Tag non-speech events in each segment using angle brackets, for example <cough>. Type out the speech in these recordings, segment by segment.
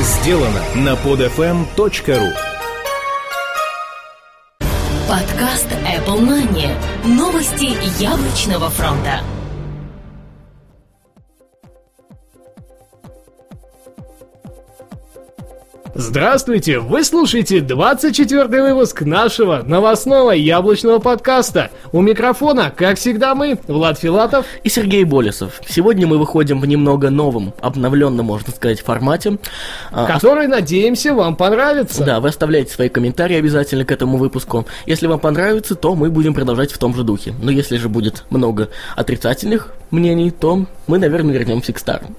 сделано на podfm.ru Подкаст Apple Money. Новости яблочного фронта. Здравствуйте! Вы слушаете 24 выпуск нашего новостного яблочного подкаста. У микрофона, как всегда, мы, Влад Филатов и Сергей Болесов. Сегодня мы выходим в немного новом, обновленном, можно сказать, формате. А, Который, надеемся, вам понравится. Да, вы оставляйте свои комментарии обязательно к этому выпуску. Если вам понравится, то мы будем продолжать в том же духе. Но если же будет много отрицательных мнений, то мы, наверное, вернемся к старому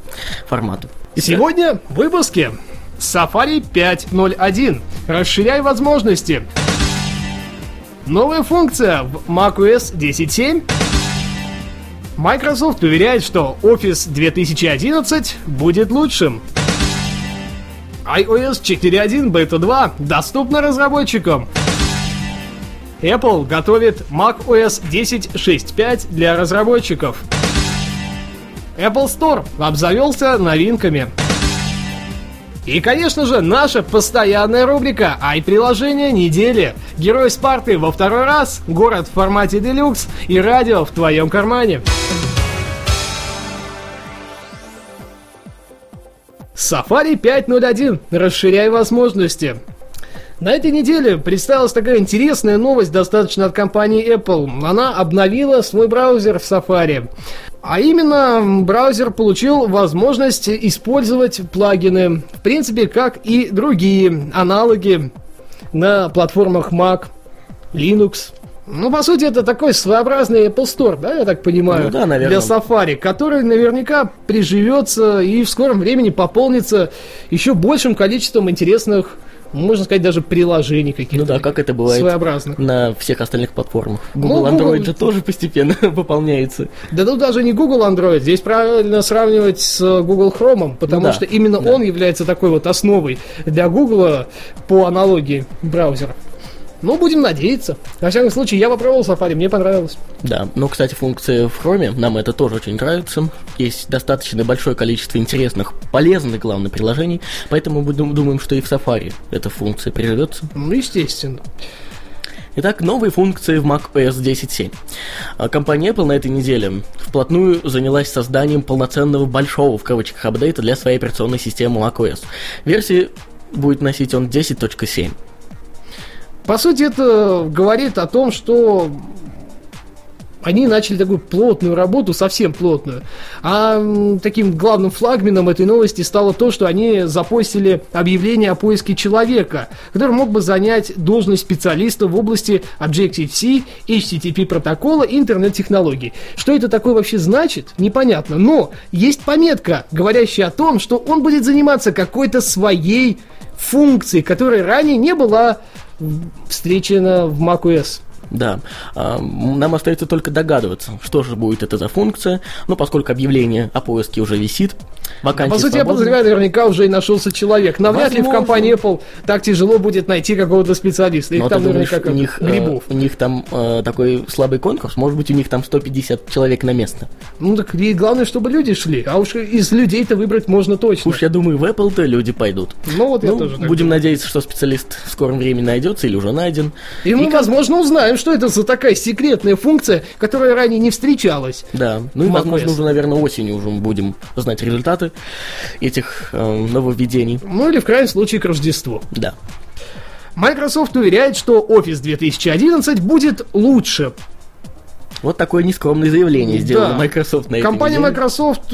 формату. Сегодня в выпуске Safari 5.0.1. Расширяй возможности. Новая функция в macOS 10.7. Microsoft уверяет, что Office 2011 будет лучшим. iOS 4.1 Beta 2 доступна разработчикам. Apple готовит macOS 10.6.5 для разработчиков. Apple Store обзавелся новинками. И, конечно же, наша постоянная рубрика «Ай-приложение недели». Герой Спарты во второй раз, город в формате делюкс и радио в твоем кармане. Safari 5.0.1. Расширяй возможности. На этой неделе представилась такая интересная новость достаточно от компании Apple. Она обновила свой браузер в Safari. А именно, браузер получил возможность использовать плагины, в принципе, как и другие аналоги на платформах Mac, Linux. Ну, по сути, это такой своеобразный Apple Store, да, я так понимаю, ну, да, наверное. для Safari, который наверняка приживется и в скором времени пополнится еще большим количеством интересных можно сказать, даже приложений каких-то. Ну да, как это бывает своеобразно. на всех остальных платформах. Google ну, Android Google... же тоже постепенно <laughs> пополняется. Да тут даже не Google Android, здесь правильно сравнивать с Google Chrome, потому ну, да, что именно да. он является такой вот основой для Google по аналогии браузера. Ну, будем надеяться. Во всяком случае, я попробовал Safari, мне понравилось. Да, ну, кстати, функции в Chrome, нам это тоже очень нравится. Есть достаточно большое количество интересных, полезных, главное, приложений, поэтому мы думаем, что и в Safari эта функция приживется. Ну, естественно. Итак, новые функции в macOS 10.7. А компания Apple на этой неделе вплотную занялась созданием полноценного большого в кавычках апдейта для своей операционной системы macOS. Версии будет носить он 10.7. По сути, это говорит о том, что они начали такую плотную работу, совсем плотную. А таким главным флагменом этой новости стало то, что они запостили объявление о поиске человека, который мог бы занять должность специалиста в области Objective-C, HTTP протокола и интернет-технологий. Что это такое вообще значит, непонятно. Но есть пометка, говорящая о том, что он будет заниматься какой-то своей функцией, которая ранее не была встречена в macOS. Да. А, нам остается только догадываться, что же будет это за функция. Ну, поскольку объявление о поиске уже висит, вакансия По сути, свободна. я подозреваю, наверняка уже и нашелся человек. Навряд ли в компании Apple так тяжело будет найти какого-то специалиста. Их Но там наверняка как у них, э, грибов. у них там э, такой слабый конкурс, может быть, у них там 150 человек на место. Ну, так и главное, чтобы люди шли. А уж из людей-то выбрать можно точно. Уж я думаю, в Apple-то люди пойдут. Ну, вот ну, я тоже Будем надеяться, что специалист в скором времени найдется или уже найден. И, и мы, как... возможно, узнаем, что это за такая секретная функция, которая ранее не встречалась. Да, ну и, возможно, уже, наверное, осенью уже будем знать результаты этих э, нововведений. Ну или, в крайнем случае, к Рождеству. Да. Microsoft уверяет, что Office 2011 будет лучше. Вот такое нескромное заявление сделала да. Microsoft на Компания неделе. Microsoft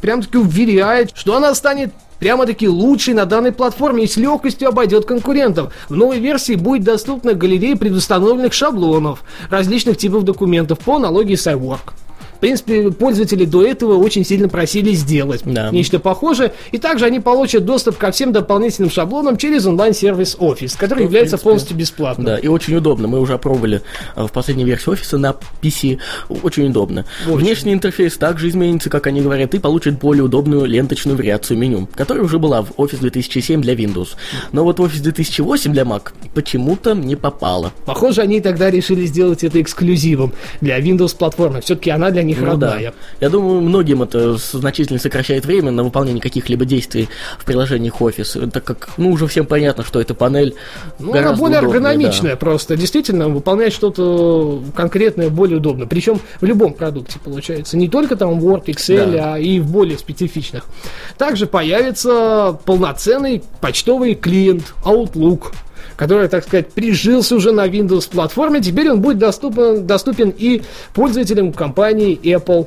прям таки уверяет, что она станет прямо-таки лучший на данной платформе и с легкостью обойдет конкурентов. В новой версии будет доступна галерея предустановленных шаблонов различных типов документов по аналогии с iWork. В принципе, пользователи до этого очень сильно просили сделать да. нечто похожее. И также они получат доступ ко всем дополнительным шаблонам через онлайн-сервис Office, который ну, является принципе, полностью бесплатным. Да, и очень удобно. Мы уже опробовали э, в последней версии Office на PC. Очень удобно. Очень. Внешний интерфейс также изменится, как они говорят, и получит более удобную ленточную вариацию меню, которая уже была в Office 2007 для Windows. Но вот Office 2008 для Mac почему-то не попала. Похоже, они тогда решили сделать это эксклюзивом для Windows платформы. Все-таки она для них Ну родная. да. Я думаю, многим это значительно сокращает время на выполнение каких-либо действий в приложениях Office, так как, ну, уже всем понятно, что эта панель Ну, она более удобнее, да. эргономичная просто. Действительно, выполнять что-то конкретное более удобно. Причем в любом продукте получается. Не только там Word, Excel, Да. а и в более специфичных. Также появится полноценный почтовый клиент Outlook который, так сказать, прижился уже на Windows платформе, теперь он будет доступен, доступен и пользователям компании Apple.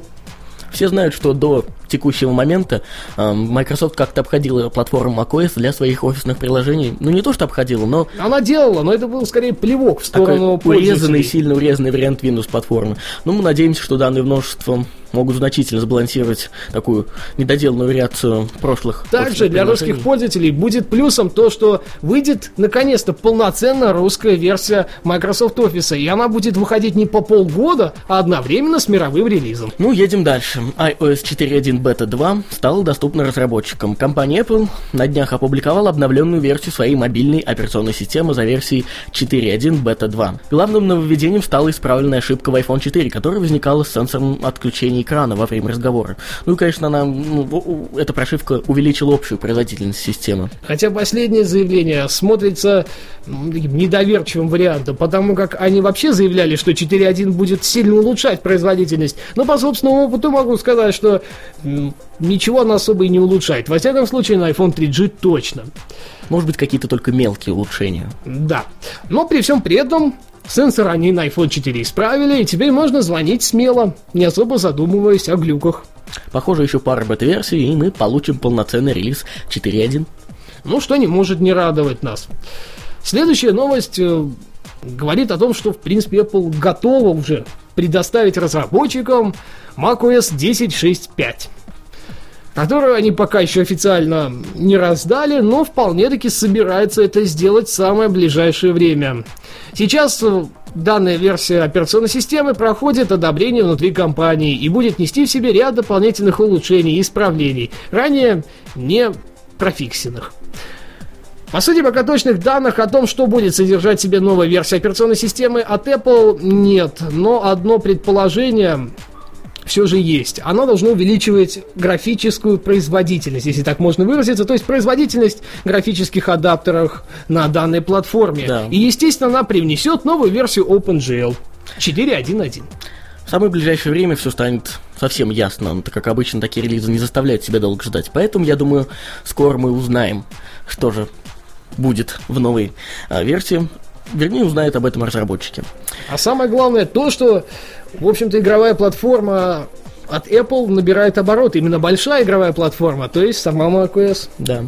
Все знают, что до текущего момента Microsoft как-то обходила платформу macOS для своих офисных приложений. Ну, не то, что обходила, но Она делала, но это был скорее плевок в такой сторону урезанный, пользователей. сильно урезанный вариант Windows платформы. Ну, мы надеемся, что данные множества могут значительно сбалансировать такую недоделанную вариацию прошлых Также для русских пользователей будет плюсом то, что выйдет наконец-то полноценная русская версия Microsoft Office. И она будет выходить не по полгода, а одновременно с мировым релизом. Ну, едем дальше. iOS 4.1 Beta 2 стала доступна разработчикам. Компания Apple на днях опубликовала обновленную версию своей мобильной операционной системы за версией 4.1 Beta 2. Главным нововведением стала исправленная ошибка в iPhone 4, которая возникала с сенсором отключения экрана во время разговора. Ну и, конечно, она, ну, эта прошивка увеличила общую производительность системы. Хотя последнее заявление смотрится недоверчивым вариантом, потому как они вообще заявляли, что 4.1 будет сильно улучшать производительность. Но по собственному опыту могу сказать, что ничего она особо и не улучшает. Во всяком случае, на iPhone 3G точно. Может быть, какие-то только мелкие улучшения. Да. Но при всем при этом сенсор они на iPhone 4 исправили, и теперь можно звонить смело, не особо задумываясь о глюках. Похоже, еще пара бета-версий, и мы получим полноценный релиз 4.1. Ну, что не может не радовать нас. Следующая новость э, говорит о том, что, в принципе, Apple готова уже предоставить разработчикам macOS 10.6.5 которую они пока еще официально не раздали, но вполне таки собирается это сделать в самое ближайшее время. Сейчас э, данная версия операционной системы проходит одобрение внутри компании и будет нести в себе ряд дополнительных улучшений и исправлений, ранее не профиксенных. По сути, пока точных данных о том, что будет содержать себе новая версия операционной системы от Apple, нет. Но одно предположение все же есть. Оно должно увеличивать графическую производительность, если так можно выразиться, то есть производительность графических адаптеров на данной платформе. Да. И, естественно, она привнесет новую версию OpenGL 4.1.1. В самое ближайшее время все станет совсем ясно, так как обычно такие релизы не заставляют себя долго ждать. Поэтому, я думаю, скоро мы узнаем, что же будет в новой а, версии. Вернее, узнают об этом разработчики. А самое главное то, что, в общем-то, игровая платформа от Apple набирает обороты. Именно большая игровая платформа, то есть сама macOS. Да.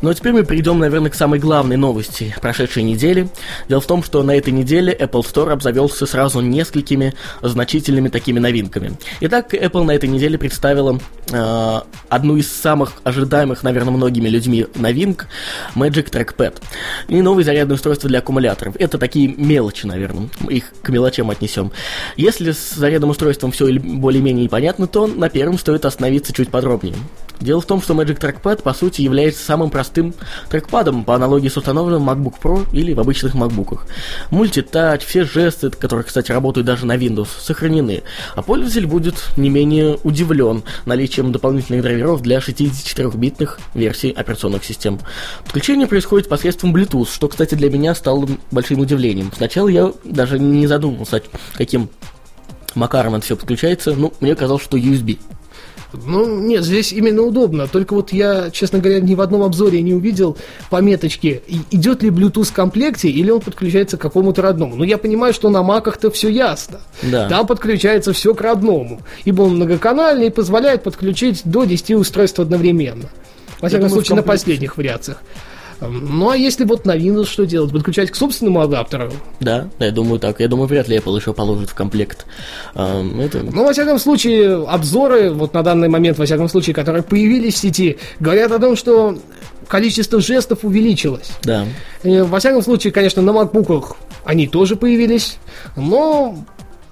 Ну а теперь мы перейдем, наверное, к самой главной новости прошедшей недели. Дело в том, что на этой неделе Apple Store обзавелся сразу несколькими значительными такими новинками. Итак, Apple на этой неделе представила э, одну из самых ожидаемых, наверное, многими людьми новинок Magic Trackpad. И новое зарядное устройство для аккумуляторов. Это такие мелочи, наверное. Их к мелочам отнесем. Если с зарядным устройством все более-менее понятно, то на первом стоит остановиться чуть подробнее. Дело в том, что Magic Trackpad по сути является самым простым трекпадом по аналогии с установленным MacBook Pro или в обычных MacBook'ах. Мультитач, все жесты, которые, кстати, работают даже на Windows, сохранены, а пользователь будет не менее удивлен наличием дополнительных драйверов для 64-битных версий операционных систем. Подключение происходит посредством Bluetooth, что, кстати, для меня стало большим удивлением. Сначала я даже не задумывался, каким макаром это все подключается, ну, мне казалось, что USB. Ну, нет, здесь именно удобно. Только вот я, честно говоря, ни в одном обзоре не увидел пометочки, идет ли Bluetooth в комплекте или он подключается к какому-то родному. Но я понимаю, что на маках-то все ясно. Да. Там подключается все к родному. Ибо он многоканальный и позволяет подключить до 10 устройств одновременно. Во всяком думаю, случае, на последних вариациях. Эм, Ну а если вот на Windows что делать? Подключать к собственному адаптеру? Да, я думаю так. Я думаю, вряд ли Apple еще положит в комплект. эм, это... Ну, во всяком случае, обзоры, вот на данный момент, во всяком случае, которые появились в сети, говорят о том, что количество жестов увеличилось. Да. Э, Во всяком случае, конечно, на макбуках они тоже появились, но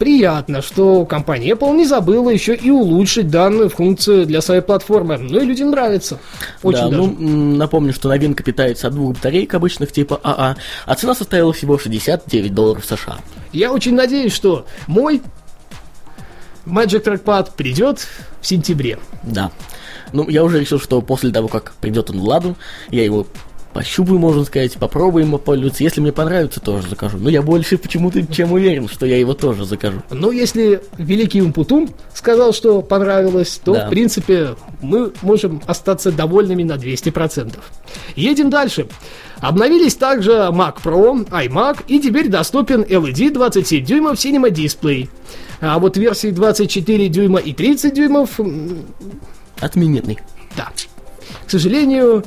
приятно, что компания Apple не забыла еще и улучшить данную функцию для своей платформы. Ну и людям нравится. Очень да, даже. ну, напомню, что новинка питается от двух батареек обычных типа АА, а цена составила всего 69 долларов США. Я очень надеюсь, что мой Magic Trackpad придет в сентябре. Да. Ну, я уже решил, что после того, как придет он в ладу, я его пощупаю, можно сказать, попробуем попользоваться. Если мне понравится, тоже закажу. Но я больше почему-то чем уверен, что я его тоже закажу. Но если великий Умпутун сказал, что понравилось, то, Да. в принципе, мы можем остаться довольными на 200%. Едем дальше. Обновились также Mac Pro, iMac и теперь доступен LED 27 дюймов Cinema Display. А вот версии 24 дюйма и 30 дюймов Отмененный. да. К сожалению,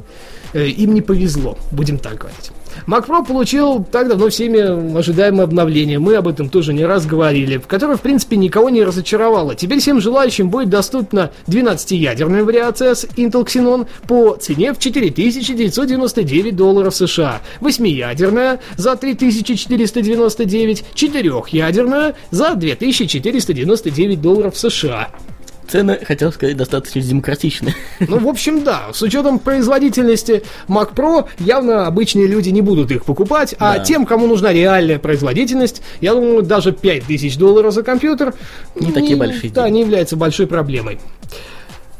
э, им не повезло, будем так говорить. Mac Pro получил так давно всеми ожидаемое обновление, мы об этом тоже не раз говорили, которое, в принципе, никого не разочаровало. Теперь всем желающим будет доступна 12-ядерная вариация с Intel Xenon по цене в 4999 долларов США, 8-ядерная за 3499, 4-ядерная за 2499 долларов США. Цены, хотел сказать, достаточно демократичны. Ну, в общем, да. С учетом производительности Mac Pro, явно обычные люди не будут их покупать, а Да. тем, кому нужна реальная производительность, я думаю, даже 5000 долларов за компьютер Не такие большие Да, деньги. не является большой проблемой.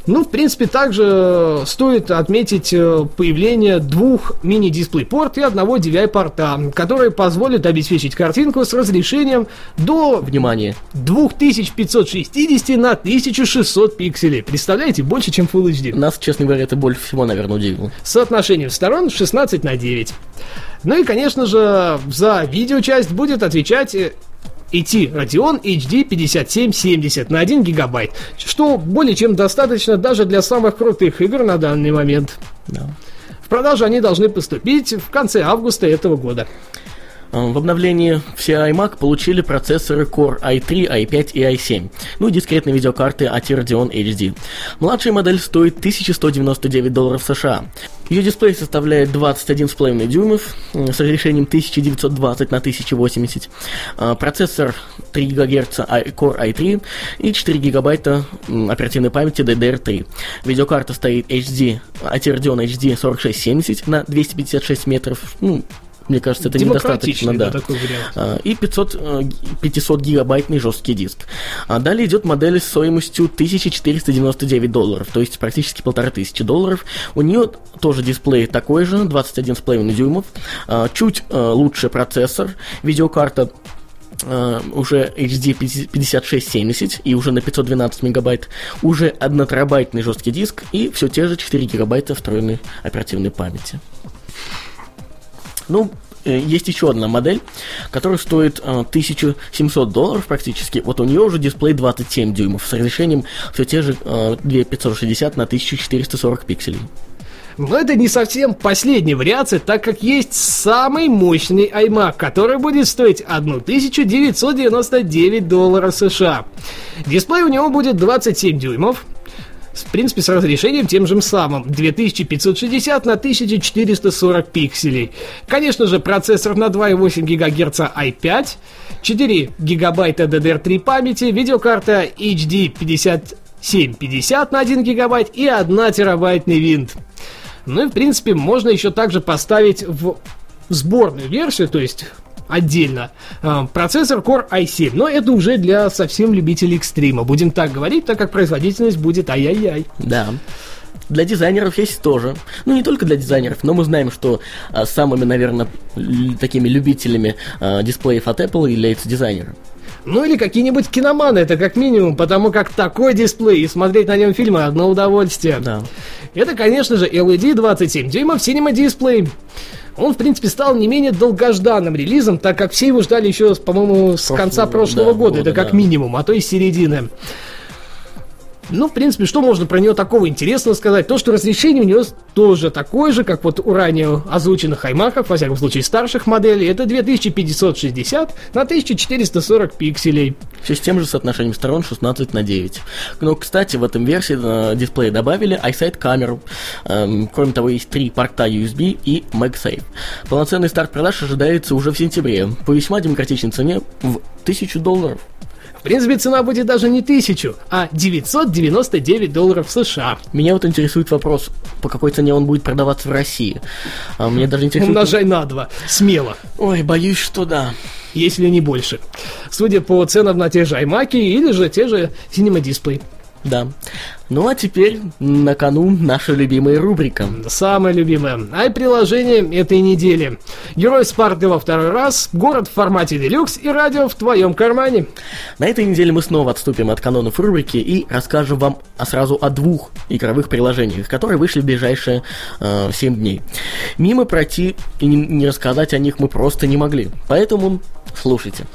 Ну, в принципе, также стоит отметить э, появление двух мини-дисплей-порт и одного DVI-порта, которые позволят обеспечить картинку с разрешением до Внимание. 2560 на 1600 пикселей. Представляете, больше, чем Full HD. Нас, честно говоря, это больше всего, наверное, удивило. С соотношением сторон 16 на 9. Ну и, конечно же, за видеочасть будет отвечать э, идти Radeon HD 5770 на 1 гигабайт, что более чем достаточно даже для самых крутых игр на данный момент. Да. В продажу они должны поступить в конце августа этого года. А, В обновлении все iMac получили процессоры Core i3, i5 и i7, ну и дискретные видеокарты AT Radeon HD. Младшая модель стоит 1199 долларов США. Ее дисплей составляет 21,5 дюймов м, с разрешением 1920 на 1080. А, Процессор 3 ГГц Core i3 и 4 гигабайта м, оперативной памяти DDR3. Видеокарта стоит HD, AT Radeon HD 4670 на 256 метров. Ну, мне кажется, это недостаточно, да. да, такой вариант. А, И 500, э, г- 500 гигабайтный жесткий диск. А далее идет модель с стоимостью 1499 долларов, то есть практически полторы тысячи долларов. У нее тоже дисплей такой же, 21,5 дюймов, а, чуть э, лучше процессор, видеокарта э, уже HD 5670 и уже на 512 мегабайт, уже 1 терабайтный жесткий диск и все те же 4 гигабайта встроенной оперативной памяти. Ну, э, есть еще одна модель, которая стоит э, 1700 долларов практически. Вот у нее уже дисплей 27 дюймов с разрешением все те же э, 2560 на 1440 пикселей. Но это не совсем последняя вариация, так как есть самый мощный iMac, который будет стоить 1999 долларов США. Дисплей у него будет 27 дюймов, в принципе, с разрешением тем же самым 2560 на 1440 пикселей. Конечно же, процессор на 2,8 ГГц i5, 4 гигабайта DDR3 памяти, видеокарта HD 5750 на 1 гигабайт и 1 терабайтный винт. Ну и, в принципе, можно еще также поставить в сборную версию, то есть отдельно, э, процессор Core i7. Но это уже для совсем любителей экстрима. Будем так говорить, так как производительность будет ай-яй-яй. Да. Для дизайнеров есть тоже. Ну, не только для дизайнеров, но мы знаем, что а, самыми, наверное, такими любителями а, дисплеев от Apple являются дизайнеры. Ну или какие-нибудь киноманы, это как минимум, потому как такой дисплей и смотреть на нем фильмы одно удовольствие. Да. Это, конечно же, LED 27 дюймов Cinema Display. Он, в принципе, стал не менее долгожданным релизом, так как все его ждали еще, по-моему, с конца прошлого да, года. года, это как да. минимум, а то и середины. Ну, в принципе, что можно про нее такого интересного сказать? То, что разрешение у нее тоже такое же, как вот у ранее озвученных аймаков, во всяком случае старших моделей. Это 2560 на 1440 пикселей. Все с тем же соотношением сторон 16 на 9. Но, кстати, в этом версии э, дисплея добавили iSight камеру. Эм, кроме того, есть три порта USB и MagSafe. Полноценный старт продаж ожидается уже в сентябре по весьма демократичной цене в 1000 долларов. В принципе, цена будет даже не тысячу, а 999 долларов США. Меня вот интересует вопрос, по какой цене он будет продаваться в России. А мне даже интересует... <laughs> Умножай на два. Смело. Ой, боюсь, что да. Если не больше. Судя по ценам на те же iMac или же те же Cinema Display. Да. Ну а теперь на кону наша любимая рубрика. Самая любимая. Ай-приложение этой недели. Герой Спарты во второй раз, город в формате делюкс и радио в твоем кармане. На этой неделе мы снова отступим от канонов рубрики и расскажем вам сразу о двух игровых приложениях, которые вышли в ближайшие э, 7 дней. Мимо пройти и не рассказать о них мы просто не могли. Поэтому слушайте.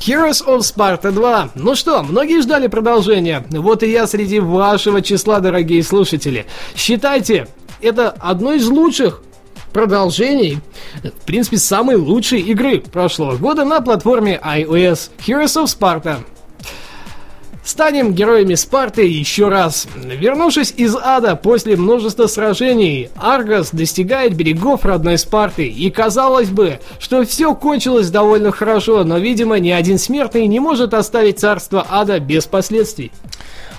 Heroes of Sparta 2. Ну что, многие ждали продолжения. Вот и я среди вашего числа, дорогие слушатели. Считайте, это одно из лучших продолжений, в принципе, самой лучшей игры прошлого года на платформе iOS Heroes of Sparta. Станем героями Спарты еще раз. Вернувшись из ада после множества сражений, Аргос достигает берегов родной Спарты. И казалось бы, что все кончилось довольно хорошо, но, видимо, ни один смертный не может оставить царство ада без последствий.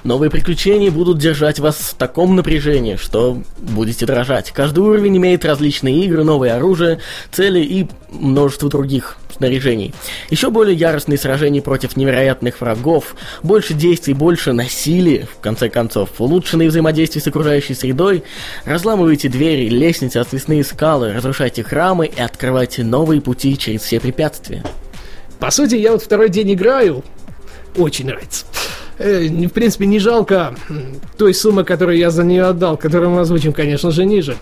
Новые приключения будут держать вас в таком напряжении, что будете дрожать. Каждый уровень имеет различные игры, новое оружие, цели и множество других снаряжений. Еще более яростные сражения против невероятных врагов, больше действий, больше насилия, в конце концов, улучшенные взаимодействия с окружающей средой, разламывайте двери, лестницы, отвесные скалы, разрушайте храмы и открывайте новые пути через все препятствия. По сути, я вот второй день играю, очень нравится в принципе, не жалко той суммы, которую я за нее отдал, которую мы озвучим, конечно же, ниже.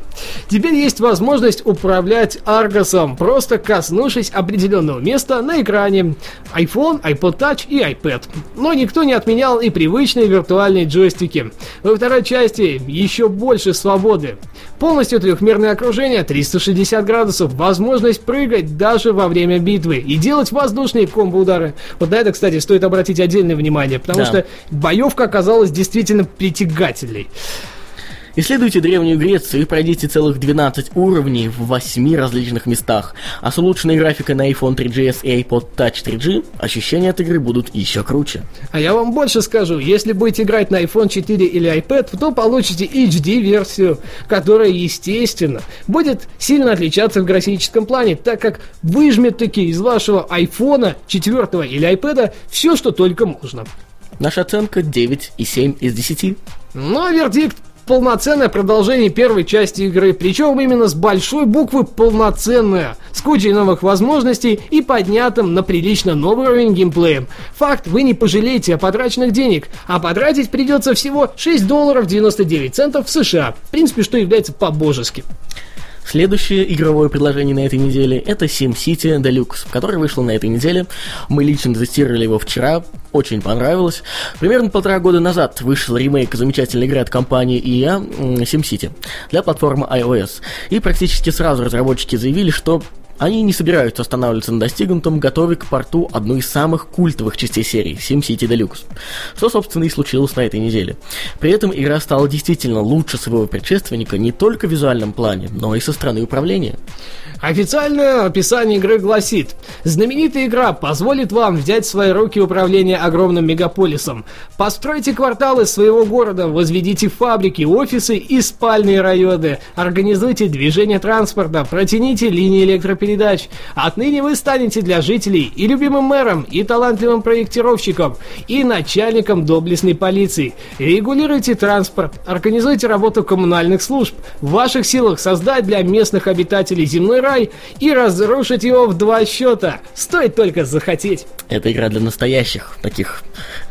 Теперь есть возможность управлять Аргосом, просто коснувшись определенного места на экране iPhone, iPod Touch и iPad. Но никто не отменял и привычные виртуальные джойстики. Во второй части еще больше свободы. Полностью трехмерное окружение, 360 градусов, возможность прыгать даже во время битвы и делать воздушные комбо-удары. Вот на это, кстати, стоит обратить отдельное внимание, потому да. что боевка оказалась действительно притягательной. Исследуйте Древнюю Грецию и пройдите целых 12 уровней в 8 различных местах. А с улучшенной графикой на iPhone 3GS и iPod Touch 3G ощущения от игры будут еще круче. А я вам больше скажу, если будете играть на iPhone 4 или iPad, то получите HD-версию, которая, естественно, будет сильно отличаться в графическом плане, так как выжмет таки из вашего iPhone 4 или iPad все, что только можно. Наша оценка 9,7 из 10. Ну а вердикт полноценное продолжение первой части игры, причем именно с большой буквы полноценное, с кучей новых возможностей и поднятым на прилично новый уровень геймплеем. Факт, вы не пожалеете о потраченных денег, а потратить придется всего 6 долларов 99 центов в США, в принципе, что является по-божески. Следующее игровое предложение на этой неделе это SimCity Deluxe, который вышел на этой неделе. Мы лично тестировали его вчера, очень понравилось. Примерно полтора года назад вышел ремейк замечательной игры от компании EA SimCity для платформы iOS. И практически сразу разработчики заявили, что они не собираются останавливаться на достигнутом, готовя к порту одну из самых культовых частей серии SimCity Deluxe, что, собственно, и случилось на этой неделе. При этом игра стала действительно лучше своего предшественника не только в визуальном плане, но и со стороны управления. Официальное описание игры гласит Знаменитая игра позволит вам взять в свои руки управление огромным мегаполисом. Постройте кварталы своего города, возведите фабрики, офисы и спальные районы, организуйте движение транспорта, протяните линии электропередач. Отныне вы станете для жителей и любимым мэром, и талантливым проектировщиком, и начальником доблестной полиции. Регулируйте транспорт, организуйте работу коммунальных служб. В ваших силах создать для местных обитателей земной рай и разрушить его в два счета. Стоит только захотеть. Это игра для настоящих таких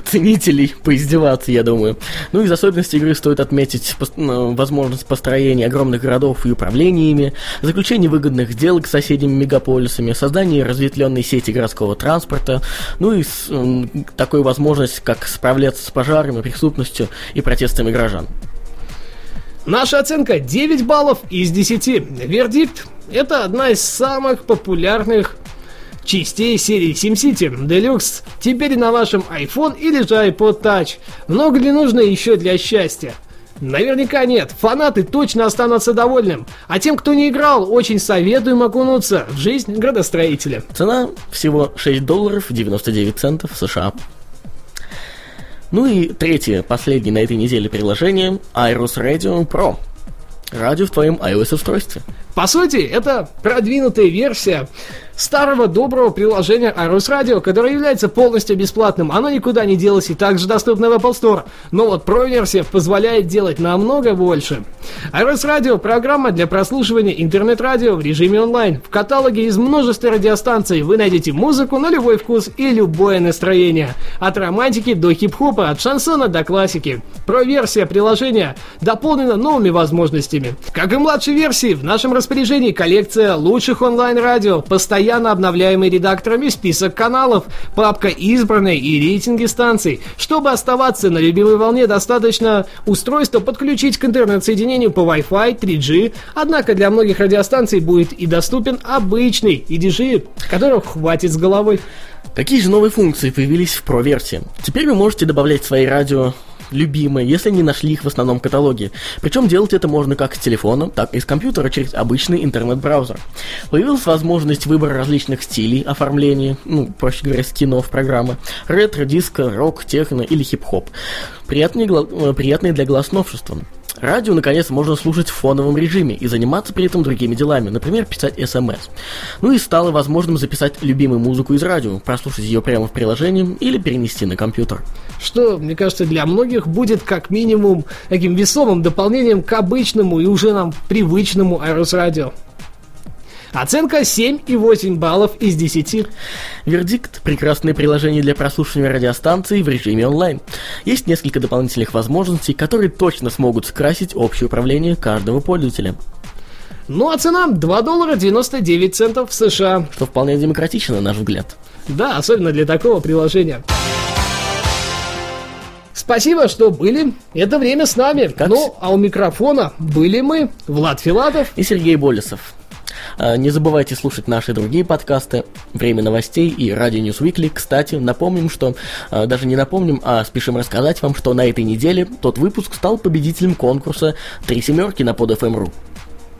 ценителей <laughs> поиздеваться, я думаю. Ну, из особенностей игры стоит отметить ну, возможность построения огромных городов и управления ими, заключение выгодных сделок с соседними мегаполисами, создание разветвленной сети городского транспорта, ну и с, э, такой возможность, как справляться с пожарами, преступностью и протестами горожан. Наша оценка 9 баллов из 10. Вердикт – это одна из самых популярных частей серии SimCity Deluxe теперь на вашем iPhone или же iPod Touch. Много ли нужно еще для счастья? Наверняка нет, фанаты точно останутся довольным, а тем, кто не играл, очень советуем окунуться в жизнь градостроителя. Цена всего 6 долларов 99 центов США. Ну и третье, последнее на этой неделе приложение Iris Radio Pro. Радио в твоем iOS-устройстве. По сути, это продвинутая версия старого доброго приложения iRus Radio, которое является полностью бесплатным. Оно никуда не делось и также доступно в Apple Store. Но вот Pro-версия позволяет делать намного больше. iRus Radio – программа для прослушивания интернет-радио в режиме онлайн. В каталоге из множества радиостанций вы найдете музыку на любой вкус и любое настроение. От романтики до хип-хопа, от шансона до классики. Pro-версия приложения дополнена новыми возможностями. Как и младшей версии, в нашем распоряжении коллекция лучших онлайн-радио, постоянно обновляемый редакторами список каналов, папка избранной и рейтинги станций. Чтобы оставаться на любимой волне, достаточно устройство подключить к интернет-соединению по Wi-Fi 3G, однако для многих радиостанций будет и доступен обычный EDG, которого хватит с головой. Какие же новые функции появились в Pro-версии? Теперь вы можете добавлять свои радио любимые, если не нашли их в основном каталоге. Причем делать это можно как с телефона, так и с компьютера через обычный интернет-браузер. Появилась возможность выбора различных стилей оформления, ну, проще говоря, скинов программы, ретро, диско, рок, техно или хип-хоп. Приятные, э, приятные для глаз новшества. Радио, наконец, можно слушать в фоновом режиме и заниматься при этом другими делами, например, писать смс. Ну и стало возможным записать любимую музыку из радио, прослушать ее прямо в приложении или перенести на компьютер. Что, мне кажется, для многих будет как минимум таким весомым дополнением к обычному и уже нам привычному Айрус Радио. Оценка 7,8 баллов из 10. Вердикт – прекрасное приложение для прослушивания радиостанций в режиме онлайн. Есть несколько дополнительных возможностей, которые точно смогут скрасить общее управление каждого пользователя. Ну а цена 2 доллара 99 центов в США. Что вполне демократично, на наш взгляд. Да, особенно для такого приложения. Спасибо, что были. Это время с нами. Как... Ну, а у микрофона были мы, Влад Филатов и Сергей Болесов. А, не забывайте слушать наши другие подкасты «Время новостей» и «Радио News Weekly». Кстати, напомним, что... А, даже не напомним, а спешим рассказать вам, что на этой неделе тот выпуск стал победителем конкурса «Три семерки» на PodFM.ru.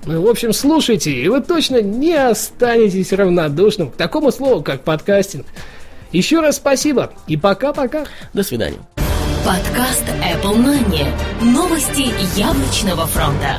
Ну, в общем, слушайте, и вы точно не останетесь равнодушным к такому слову, как подкастинг. Еще раз спасибо и пока-пока. До свидания. Подкаст Apple Money. Новости яблочного фронта.